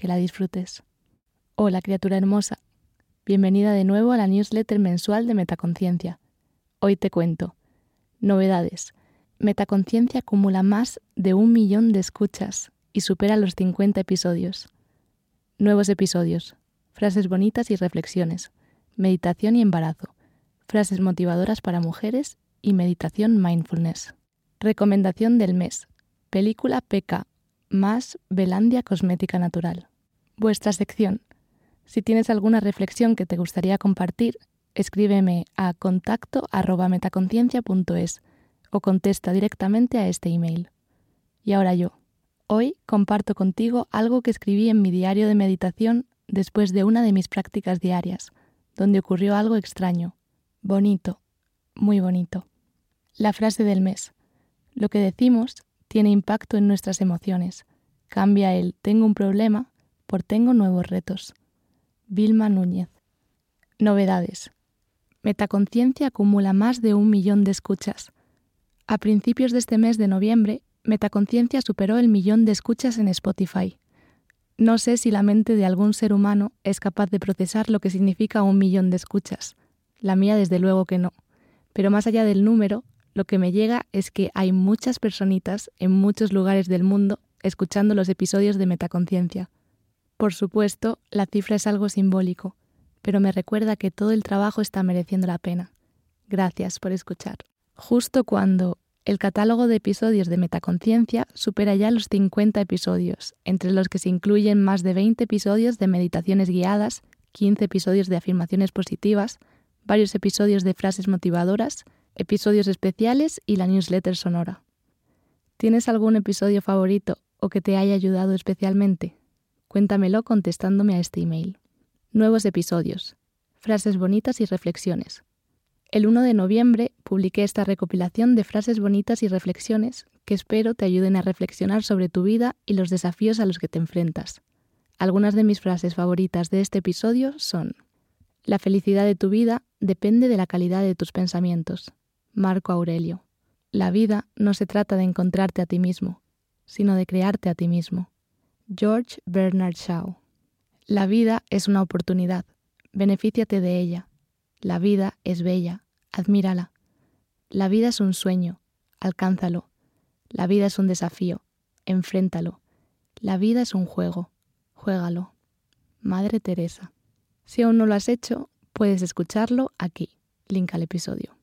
Que la disfrutes. Hola criatura hermosa. Bienvenida de nuevo a la newsletter mensual de Metaconciencia. Hoy te cuento. Novedades. Metaconciencia acumula más de un millón de escuchas y supera los 50 episodios. Nuevos episodios. Frases bonitas y reflexiones. Meditación y embarazo. Frases motivadoras para mujeres y meditación mindfulness. Recomendación del mes. Película PK más Belandia Cosmética Natural. Vuestra sección. Si tienes alguna reflexión que te gustaría compartir, escríbeme a contacto metaconciencia.es o contesta directamente a este email. Y ahora yo. Hoy comparto contigo algo que escribí en mi diario de meditación después de una de mis prácticas diarias, donde ocurrió algo extraño, bonito, muy bonito. La frase del mes. Lo que decimos tiene impacto en nuestras emociones. Cambia el tengo un problema por tengo nuevos retos. Vilma Núñez. Novedades. Metaconciencia acumula más de un millón de escuchas. A principios de este mes de noviembre, Metaconciencia superó el millón de escuchas en Spotify. No sé si la mente de algún ser humano es capaz de procesar lo que significa un millón de escuchas. La mía desde luego que no. Pero más allá del número, lo que me llega es que hay muchas personitas en muchos lugares del mundo escuchando los episodios de Metaconciencia. Por supuesto, la cifra es algo simbólico, pero me recuerda que todo el trabajo está mereciendo la pena. Gracias por escuchar. Justo cuando el catálogo de episodios de Metaconciencia supera ya los 50 episodios, entre los que se incluyen más de 20 episodios de meditaciones guiadas, 15 episodios de afirmaciones positivas, varios episodios de frases motivadoras, episodios especiales y la newsletter sonora. ¿Tienes algún episodio favorito o que te haya ayudado especialmente? Cuéntamelo contestándome a este email. Nuevos episodios. Frases bonitas y reflexiones. El 1 de noviembre publiqué esta recopilación de frases bonitas y reflexiones que espero te ayuden a reflexionar sobre tu vida y los desafíos a los que te enfrentas. Algunas de mis frases favoritas de este episodio son La felicidad de tu vida depende de la calidad de tus pensamientos. Marco Aurelio. La vida no se trata de encontrarte a ti mismo, sino de crearte a ti mismo. George Bernard Shaw. La vida es una oportunidad, benefíciate de ella. La vida es bella, admírala. La vida es un sueño, alcánzalo. La vida es un desafío, enfréntalo. La vida es un juego, juégalo. Madre Teresa. Si aún no lo has hecho, puedes escucharlo aquí. Link al episodio.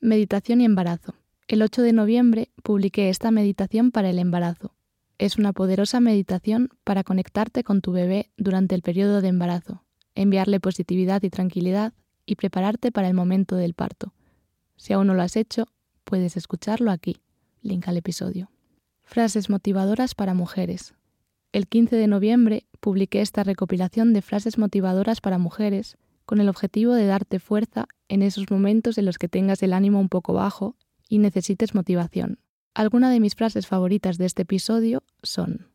Meditación y embarazo. El 8 de noviembre publiqué esta meditación para el embarazo. Es una poderosa meditación para conectarte con tu bebé durante el periodo de embarazo, enviarle positividad y tranquilidad y prepararte para el momento del parto. Si aún no lo has hecho, puedes escucharlo aquí. Link al episodio. Frases motivadoras para mujeres. El 15 de noviembre publiqué esta recopilación de frases motivadoras para mujeres con el objetivo de darte fuerza en esos momentos en los que tengas el ánimo un poco bajo y necesites motivación. Algunas de mis frases favoritas de este episodio son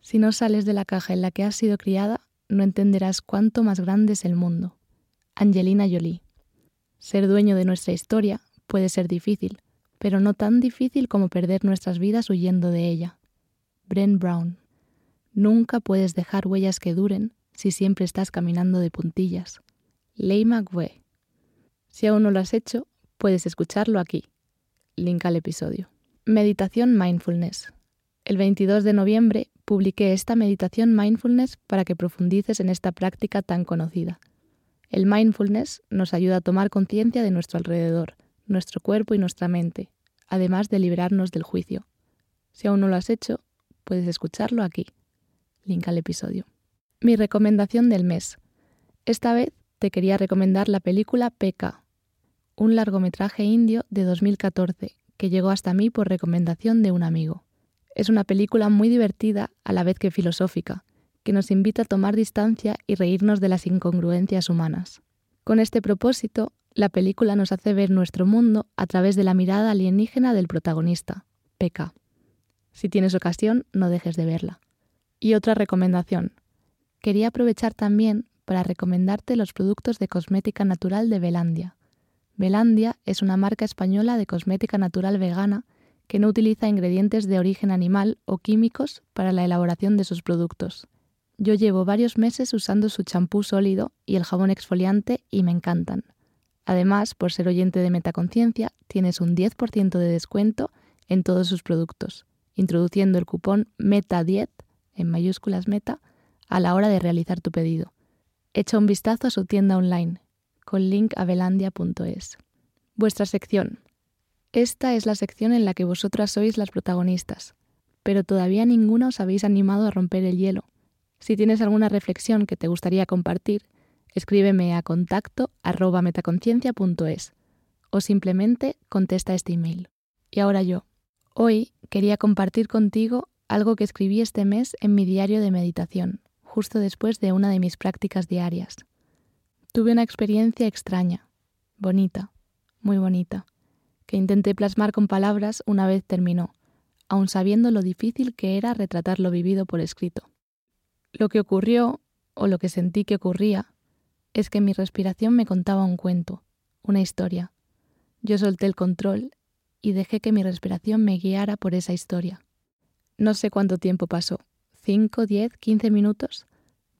Si no sales de la caja en la que has sido criada, no entenderás cuánto más grande es el mundo. Angelina Jolie. Ser dueño de nuestra historia puede ser difícil, pero no tan difícil como perder nuestras vidas huyendo de ella. Bren Brown. Nunca puedes dejar huellas que duren si siempre estás caminando de puntillas. Leigh McWee. Si aún no lo has hecho, puedes escucharlo aquí. Link al episodio. Meditación Mindfulness. El 22 de noviembre publiqué esta meditación mindfulness para que profundices en esta práctica tan conocida. El mindfulness nos ayuda a tomar conciencia de nuestro alrededor, nuestro cuerpo y nuestra mente, además de liberarnos del juicio. Si aún no lo has hecho, puedes escucharlo aquí. Link al episodio. Mi recomendación del mes. Esta vez te quería recomendar la película P.K., un largometraje indio de 2014 que llegó hasta mí por recomendación de un amigo. Es una película muy divertida a la vez que filosófica, que nos invita a tomar distancia y reírnos de las incongruencias humanas. Con este propósito, la película nos hace ver nuestro mundo a través de la mirada alienígena del protagonista, P.K. Si tienes ocasión, no dejes de verla. Y otra recomendación. Quería aprovechar también para recomendarte los productos de cosmética natural de Belandia. Belandia es una marca española de cosmética natural vegana que no utiliza ingredientes de origen animal o químicos para la elaboración de sus productos. Yo llevo varios meses usando su champú sólido y el jabón exfoliante y me encantan. Además, por ser oyente de Metaconciencia, tienes un 10% de descuento en todos sus productos, introduciendo el cupón META10, en mayúsculas META, a la hora de realizar tu pedido. Echa un vistazo a su tienda online, con link a velandia.es. Vuestra sección, esta es la sección en la que vosotras sois las protagonistas, pero todavía ninguna os habéis animado a romper el hielo. Si tienes alguna reflexión que te gustaría compartir, escríbeme a contacto arroba metaconciencia.es o simplemente contesta este email. Y ahora yo. Hoy quería compartir contigo algo que escribí este mes en mi diario de meditación, justo después de una de mis prácticas diarias. Tuve una experiencia extraña, bonita, muy bonita que intenté plasmar con palabras una vez terminó, aun sabiendo lo difícil que era retratar lo vivido por escrito. Lo que ocurrió, o lo que sentí que ocurría, es que mi respiración me contaba un cuento, una historia. Yo solté el control y dejé que mi respiración me guiara por esa historia. No sé cuánto tiempo pasó, cinco, diez, quince minutos.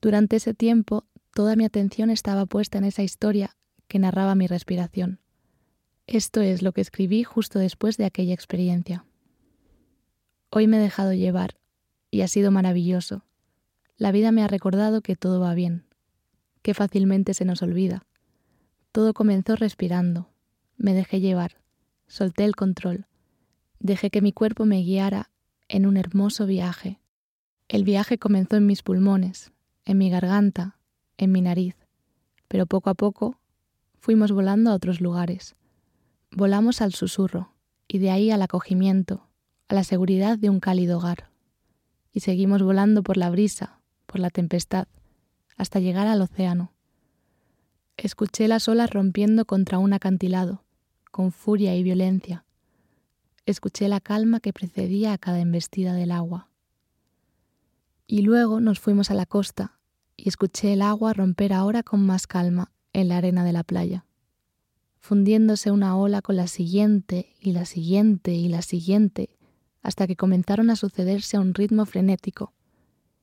Durante ese tiempo, toda mi atención estaba puesta en esa historia que narraba mi respiración. Esto es lo que escribí justo después de aquella experiencia. Hoy me he dejado llevar y ha sido maravilloso. La vida me ha recordado que todo va bien, que fácilmente se nos olvida. Todo comenzó respirando. Me dejé llevar, solté el control, dejé que mi cuerpo me guiara en un hermoso viaje. El viaje comenzó en mis pulmones, en mi garganta, en mi nariz, pero poco a poco fuimos volando a otros lugares. Volamos al susurro y de ahí al acogimiento, a la seguridad de un cálido hogar. Y seguimos volando por la brisa, por la tempestad, hasta llegar al océano. Escuché las olas rompiendo contra un acantilado, con furia y violencia. Escuché la calma que precedía a cada embestida del agua. Y luego nos fuimos a la costa y escuché el agua romper ahora con más calma en la arena de la playa fundiéndose una ola con la siguiente y la siguiente y la siguiente, hasta que comenzaron a sucederse a un ritmo frenético.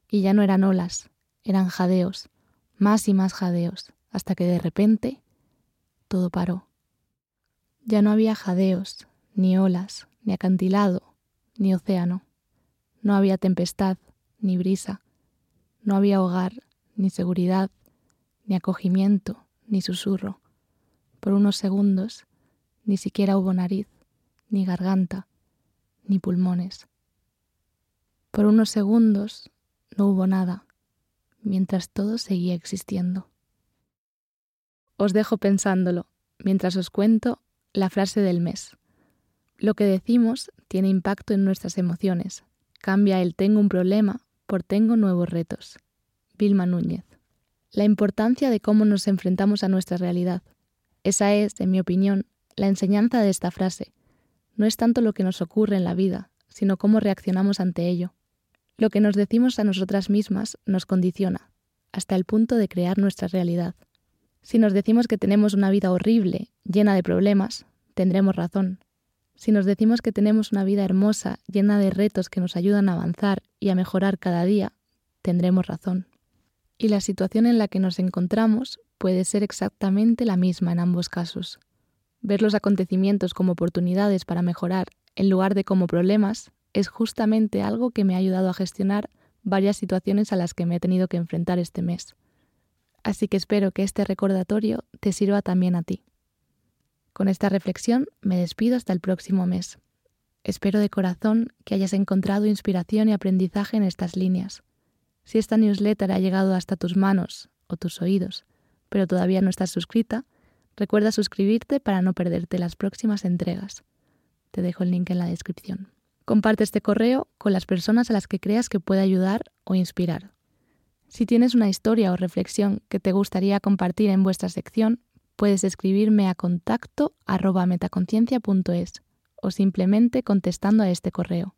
Y ya no eran olas, eran jadeos, más y más jadeos, hasta que de repente todo paró. Ya no había jadeos, ni olas, ni acantilado, ni océano. No había tempestad, ni brisa. No había hogar, ni seguridad, ni acogimiento, ni susurro por unos segundos ni siquiera hubo nariz, ni garganta, ni pulmones. Por unos segundos no hubo nada, mientras todo seguía existiendo. Os dejo pensándolo mientras os cuento la frase del mes. Lo que decimos tiene impacto en nuestras emociones. Cambia el tengo un problema por tengo nuevos retos. Vilma Núñez. La importancia de cómo nos enfrentamos a nuestra realidad. Esa es, en mi opinión, la enseñanza de esta frase. No es tanto lo que nos ocurre en la vida, sino cómo reaccionamos ante ello. Lo que nos decimos a nosotras mismas nos condiciona, hasta el punto de crear nuestra realidad. Si nos decimos que tenemos una vida horrible, llena de problemas, tendremos razón. Si nos decimos que tenemos una vida hermosa, llena de retos que nos ayudan a avanzar y a mejorar cada día, tendremos razón. Y la situación en la que nos encontramos puede ser exactamente la misma en ambos casos. Ver los acontecimientos como oportunidades para mejorar en lugar de como problemas es justamente algo que me ha ayudado a gestionar varias situaciones a las que me he tenido que enfrentar este mes. Así que espero que este recordatorio te sirva también a ti. Con esta reflexión me despido hasta el próximo mes. Espero de corazón que hayas encontrado inspiración y aprendizaje en estas líneas. Si esta newsletter ha llegado hasta tus manos o tus oídos, pero todavía no estás suscrita, recuerda suscribirte para no perderte las próximas entregas. Te dejo el link en la descripción. Comparte este correo con las personas a las que creas que puede ayudar o inspirar. Si tienes una historia o reflexión que te gustaría compartir en vuestra sección, puedes escribirme a contacto metaconciencia.es o simplemente contestando a este correo.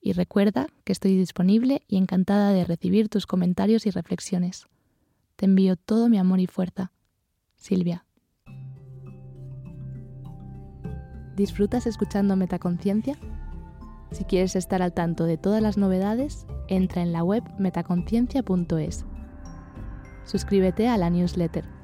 Y recuerda que estoy disponible y encantada de recibir tus comentarios y reflexiones. Te envío todo mi amor y fuerza. Silvia. ¿Disfrutas escuchando Metaconciencia? Si quieres estar al tanto de todas las novedades, entra en la web metaconciencia.es. Suscríbete a la newsletter